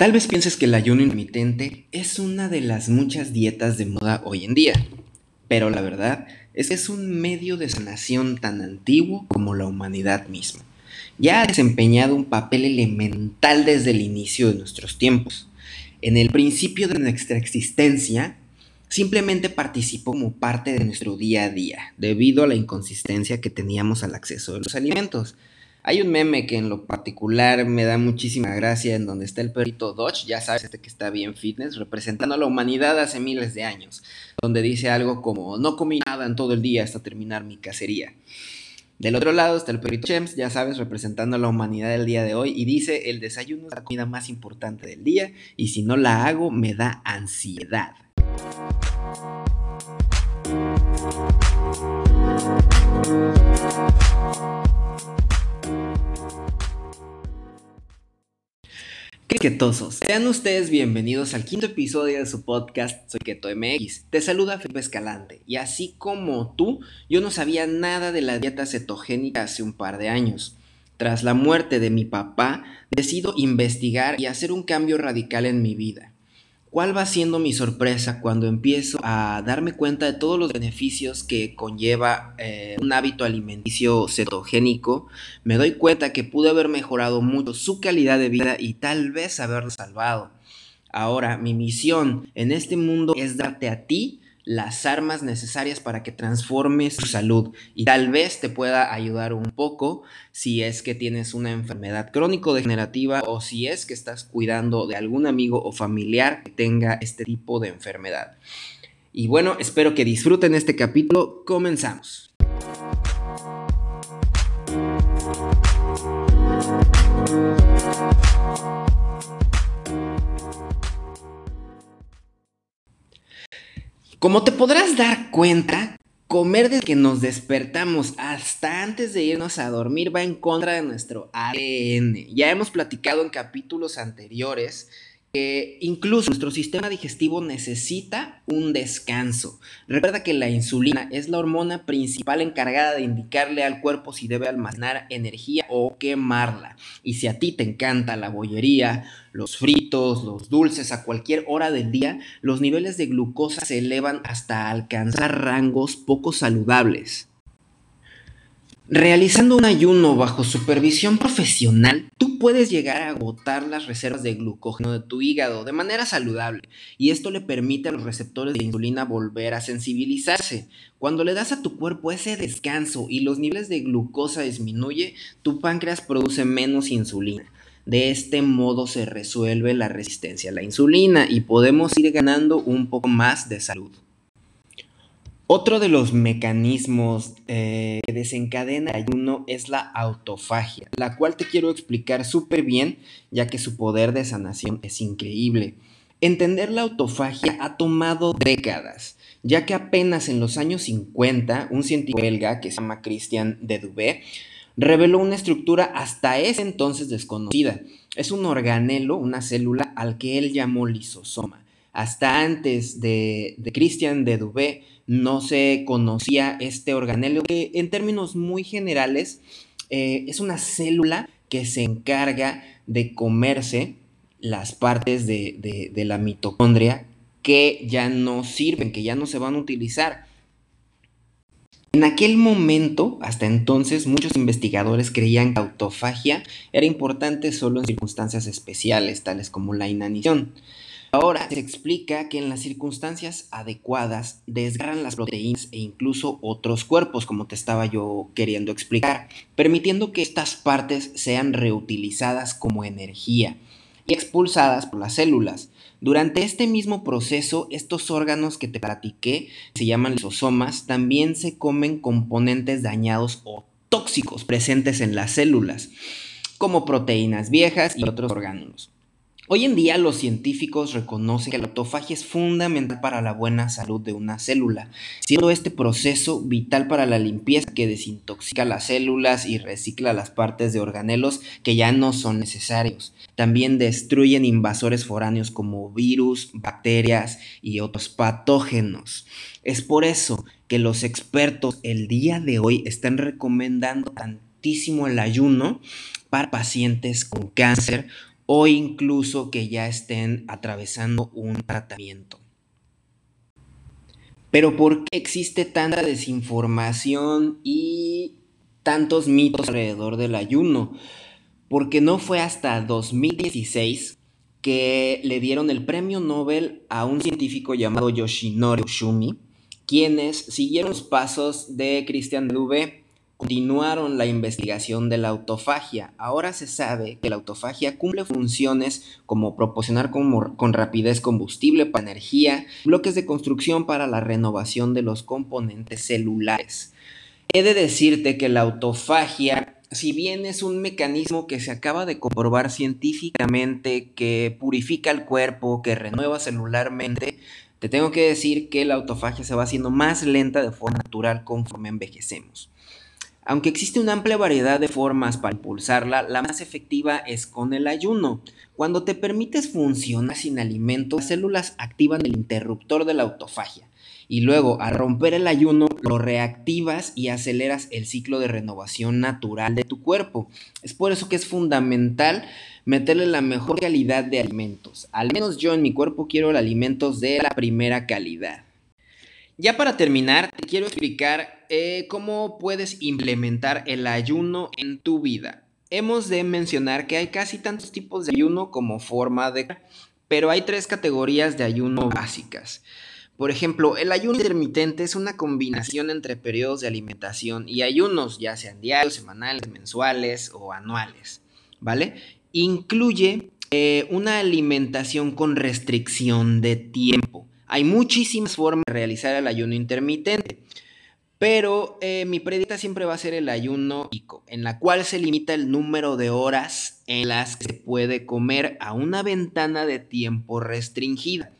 Tal vez pienses que el ayuno intermitente es una de las muchas dietas de moda hoy en día, pero la verdad es que es un medio de sanación tan antiguo como la humanidad misma. Ya ha desempeñado un papel elemental desde el inicio de nuestros tiempos. En el principio de nuestra existencia, simplemente participó como parte de nuestro día a día, debido a la inconsistencia que teníamos al acceso de los alimentos. Hay un meme que en lo particular me da muchísima gracia en donde está el perrito Dodge, ya sabes, este que está bien fitness, representando a la humanidad hace miles de años, donde dice algo como, no comí nada en todo el día hasta terminar mi cacería. Del otro lado está el perrito Chems, ya sabes, representando a la humanidad del día de hoy, y dice, el desayuno es la comida más importante del día, y si no la hago, me da ansiedad. Criquetosos, sean ustedes bienvenidos al quinto episodio de su podcast Soy Keto MX. Te saluda Felipe Escalante y así como tú, yo no sabía nada de la dieta cetogénica hace un par de años. Tras la muerte de mi papá, decido investigar y hacer un cambio radical en mi vida. ¿Cuál va siendo mi sorpresa cuando empiezo a darme cuenta de todos los beneficios que conlleva eh, un hábito alimenticio cetogénico? Me doy cuenta que pude haber mejorado mucho su calidad de vida y tal vez haberlo salvado. Ahora, mi misión en este mundo es darte a ti las armas necesarias para que transformes tu salud y tal vez te pueda ayudar un poco si es que tienes una enfermedad crónico-degenerativa o si es que estás cuidando de algún amigo o familiar que tenga este tipo de enfermedad. Y bueno, espero que disfruten este capítulo. Comenzamos. Como te podrás dar cuenta, comer desde que nos despertamos hasta antes de irnos a dormir va en contra de nuestro ADN. Ya hemos platicado en capítulos anteriores que incluso nuestro sistema digestivo necesita un descanso. Recuerda que la insulina es la hormona principal encargada de indicarle al cuerpo si debe almacenar energía o quemarla. Y si a ti te encanta la bollería, los fritos, los dulces a cualquier hora del día, los niveles de glucosa se elevan hasta alcanzar rangos poco saludables. Realizando un ayuno bajo supervisión profesional, tú puedes llegar a agotar las reservas de glucógeno de tu hígado de manera saludable y esto le permite a los receptores de insulina volver a sensibilizarse. Cuando le das a tu cuerpo ese descanso y los niveles de glucosa disminuye, tu páncreas produce menos insulina. De este modo se resuelve la resistencia a la insulina y podemos ir ganando un poco más de salud. Otro de los mecanismos eh, que desencadena el ayuno es la autofagia, la cual te quiero explicar súper bien, ya que su poder de sanación es increíble. Entender la autofagia ha tomado décadas, ya que apenas en los años 50, un científico belga que se llama Christian de Dubé reveló una estructura hasta ese entonces desconocida. Es un organelo, una célula al que él llamó lisosoma. Hasta antes de, de Christian de Dubé no se conocía este organelo que en términos muy generales eh, es una célula que se encarga de comerse las partes de, de la mitocondria que ya no sirven, que ya no se van a utilizar. En aquel momento, hasta entonces, muchos investigadores creían que la autofagia era importante solo en circunstancias especiales, tales como la inanición. Ahora se explica que en las circunstancias adecuadas desgarran las proteínas e incluso otros cuerpos, como te estaba yo queriendo explicar, permitiendo que estas partes sean reutilizadas como energía y expulsadas por las células. Durante este mismo proceso, estos órganos que te platiqué, se llaman lisosomas, también se comen componentes dañados o tóxicos presentes en las células, como proteínas viejas y otros órganos. Hoy en día los científicos reconocen que la autofagia es fundamental para la buena salud de una célula, siendo este proceso vital para la limpieza que desintoxica las células y recicla las partes de organelos que ya no son necesarios. También destruyen invasores foráneos como virus, bacterias y otros patógenos. Es por eso que los expertos el día de hoy están recomendando tantísimo el ayuno para pacientes con cáncer o incluso que ya estén atravesando un tratamiento. Pero ¿por qué existe tanta desinformación y tantos mitos alrededor del ayuno? Porque no fue hasta 2016 que le dieron el premio Nobel a un científico llamado Yoshinori Oshumi, quienes siguieron los pasos de Christian Dubé continuaron la investigación de la autofagia. Ahora se sabe que la autofagia cumple funciones como proporcionar con, rapidez combustible para energía, bloques de construcción para la renovación de los componentes celulares. He de decirte que la autofagia, si bien es un mecanismo que se acaba de comprobar científicamente, que purifica el cuerpo, que renueva celularmente, te tengo que decir que la autofagia se va haciendo más lenta de forma natural conforme envejecemos. Aunque existe una amplia variedad de formas para impulsarla, la más efectiva es con el ayuno. Cuando te permites funcionar sin alimento, las células activan el interruptor de la autofagia y luego al romper el ayuno lo reactivas y aceleras el ciclo de renovación natural de tu cuerpo. Es por eso que es fundamental meterle la mejor calidad de alimentos. Al menos yo en mi cuerpo quiero alimentos de la primera calidad. Ya para terminar, te quiero explicar eh, cómo puedes implementar el ayuno en tu vida. Hemos de mencionar que hay casi tantos tipos de ayuno como forma de... Pero hay tres categorías de ayuno básicas. Por ejemplo, el ayuno intermitente es una combinación entre periodos de alimentación y ayunos, ya sean diarios, semanales, mensuales o anuales, ¿vale? Incluye eh, una alimentación con restricción de tiempo. Hay muchísimas formas de realizar el ayuno intermitente. Pero eh, mi predicta siempre va a ser el ayuno ICO, en la cual se limita el número de horas en las que se puede comer a una ventana de tiempo restringida.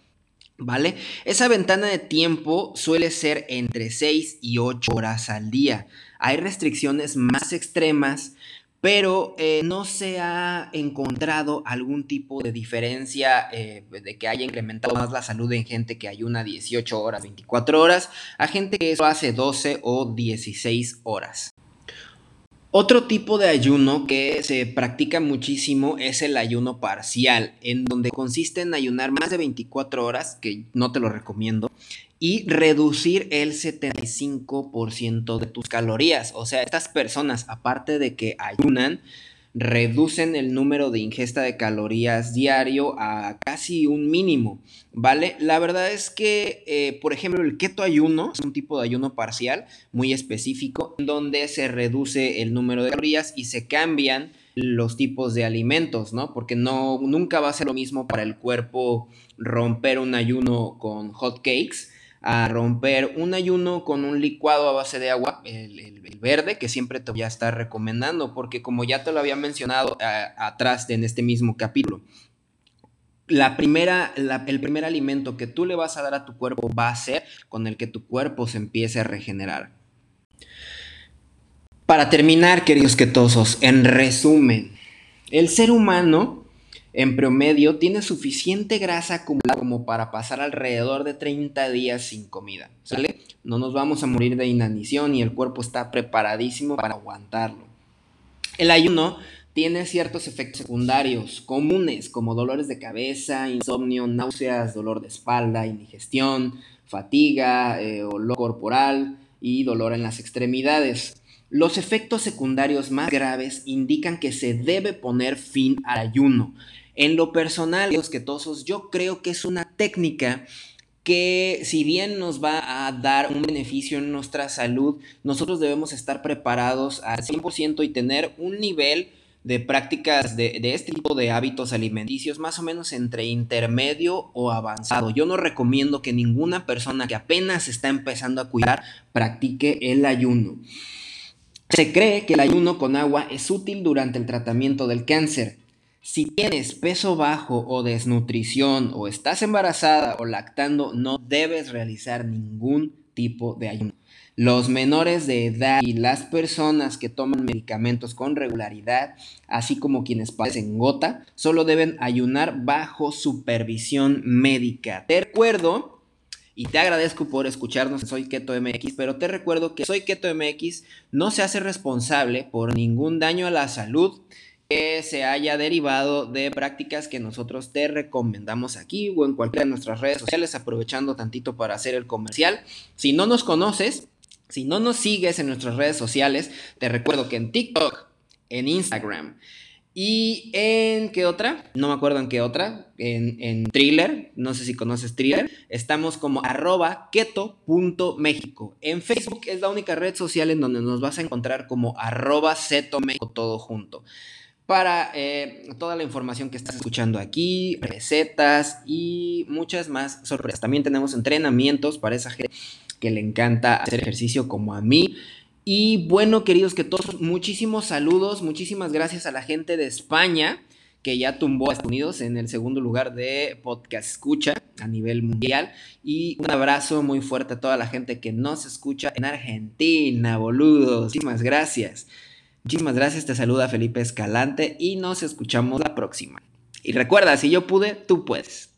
¿Vale? Esa ventana de tiempo suele ser entre 6 y 8 horas al día. Hay restricciones más extremas pero eh, no se ha encontrado algún tipo de diferencia eh, de que haya incrementado más la salud en gente que ayuna 18 horas, 24 horas, a gente que eso hace 12 o 16 horas. Otro tipo de ayuno que se practica muchísimo es el ayuno parcial, en donde consiste en ayunar más de 24 horas, que no te lo recomiendo, y reducir el 75% de tus calorías. O sea, estas personas, aparte de que ayunan, reducen el número de ingesta de calorías diario a casi un mínimo, ¿vale? La verdad es que, eh, por ejemplo, el keto ayuno es un tipo de ayuno parcial muy específico, donde se reduce el número de calorías y se cambian los tipos de alimentos, ¿no? Porque no, nunca va a ser lo mismo para el cuerpo romper un ayuno con hot cakes a romper un ayuno con un licuado a base de agua, el, verde, que siempre te voy a estar recomendando, porque como ya te lo había mencionado atrás en este mismo capítulo, la primera, el primer alimento que tú le vas a dar a tu cuerpo va a ser con el que tu cuerpo se empiece a regenerar. Para terminar, queridos quetosos, en resumen, el ser humano en promedio, tiene suficiente grasa acumulada como para pasar alrededor de 30 días sin comida. No nos vamos a morir de inanición y el cuerpo está preparadísimo para aguantarlo. El ayuno tiene ciertos efectos secundarios comunes como dolores de cabeza, insomnio, náuseas, dolor de espalda, indigestión, fatiga, eh, olor corporal y dolor en las extremidades. Los efectos secundarios más graves indican que se debe poner fin al ayuno. En lo personal, los quetosos, yo creo que es una técnica que si bien nos va a dar un beneficio en nuestra salud, nosotros debemos estar preparados al 100% y tener un nivel de prácticas de, de, este tipo de hábitos alimenticios más o menos entre intermedio o avanzado. Yo no recomiendo que ninguna persona que apenas está empezando a cuidar practique el ayuno. Se cree que el ayuno con agua es útil durante el tratamiento del cáncer. Si tienes peso bajo o desnutrición o estás embarazada o lactando, no debes realizar ningún tipo de ayuno. Los menores de edad y las personas que toman medicamentos con regularidad, así como quienes padecen gota, solo deben ayunar bajo supervisión médica. Te recuerdo y te agradezco por escucharnos en Soy Keto MX, pero te recuerdo que Soy Keto MX no se hace responsable por ningún daño a la salud que se haya derivado de prácticas que nosotros te recomendamos aquí o en cualquiera de nuestras redes sociales, aprovechando tantito para hacer el comercial. Si no nos conoces, si no nos sigues en nuestras redes sociales, te recuerdo que en TikTok, en Instagram y en qué otra, no me acuerdo en qué otra, en, en Thriller, no sé si conoces Thriller, estamos como arroba keto.méxico. En Facebook es la única red social en donde nos vas a encontrar como arroba México todo junto. Para eh, toda la información que estás escuchando aquí, recetas y muchas más sorpresas. También tenemos entrenamientos para esa gente que le encanta hacer ejercicio como a mí. Y bueno, queridos que todos, muchísimos saludos, muchísimas gracias a la gente de España que ya tumbó a Estados Unidos en el segundo lugar de podcast escucha a nivel mundial. Y un abrazo muy fuerte a toda la gente que nos escucha en Argentina, boludos. Muchísimas gracias. Muchísimas gracias, te saluda Felipe Escalante y nos escuchamos la próxima. Y recuerda, si yo pude, tú puedes.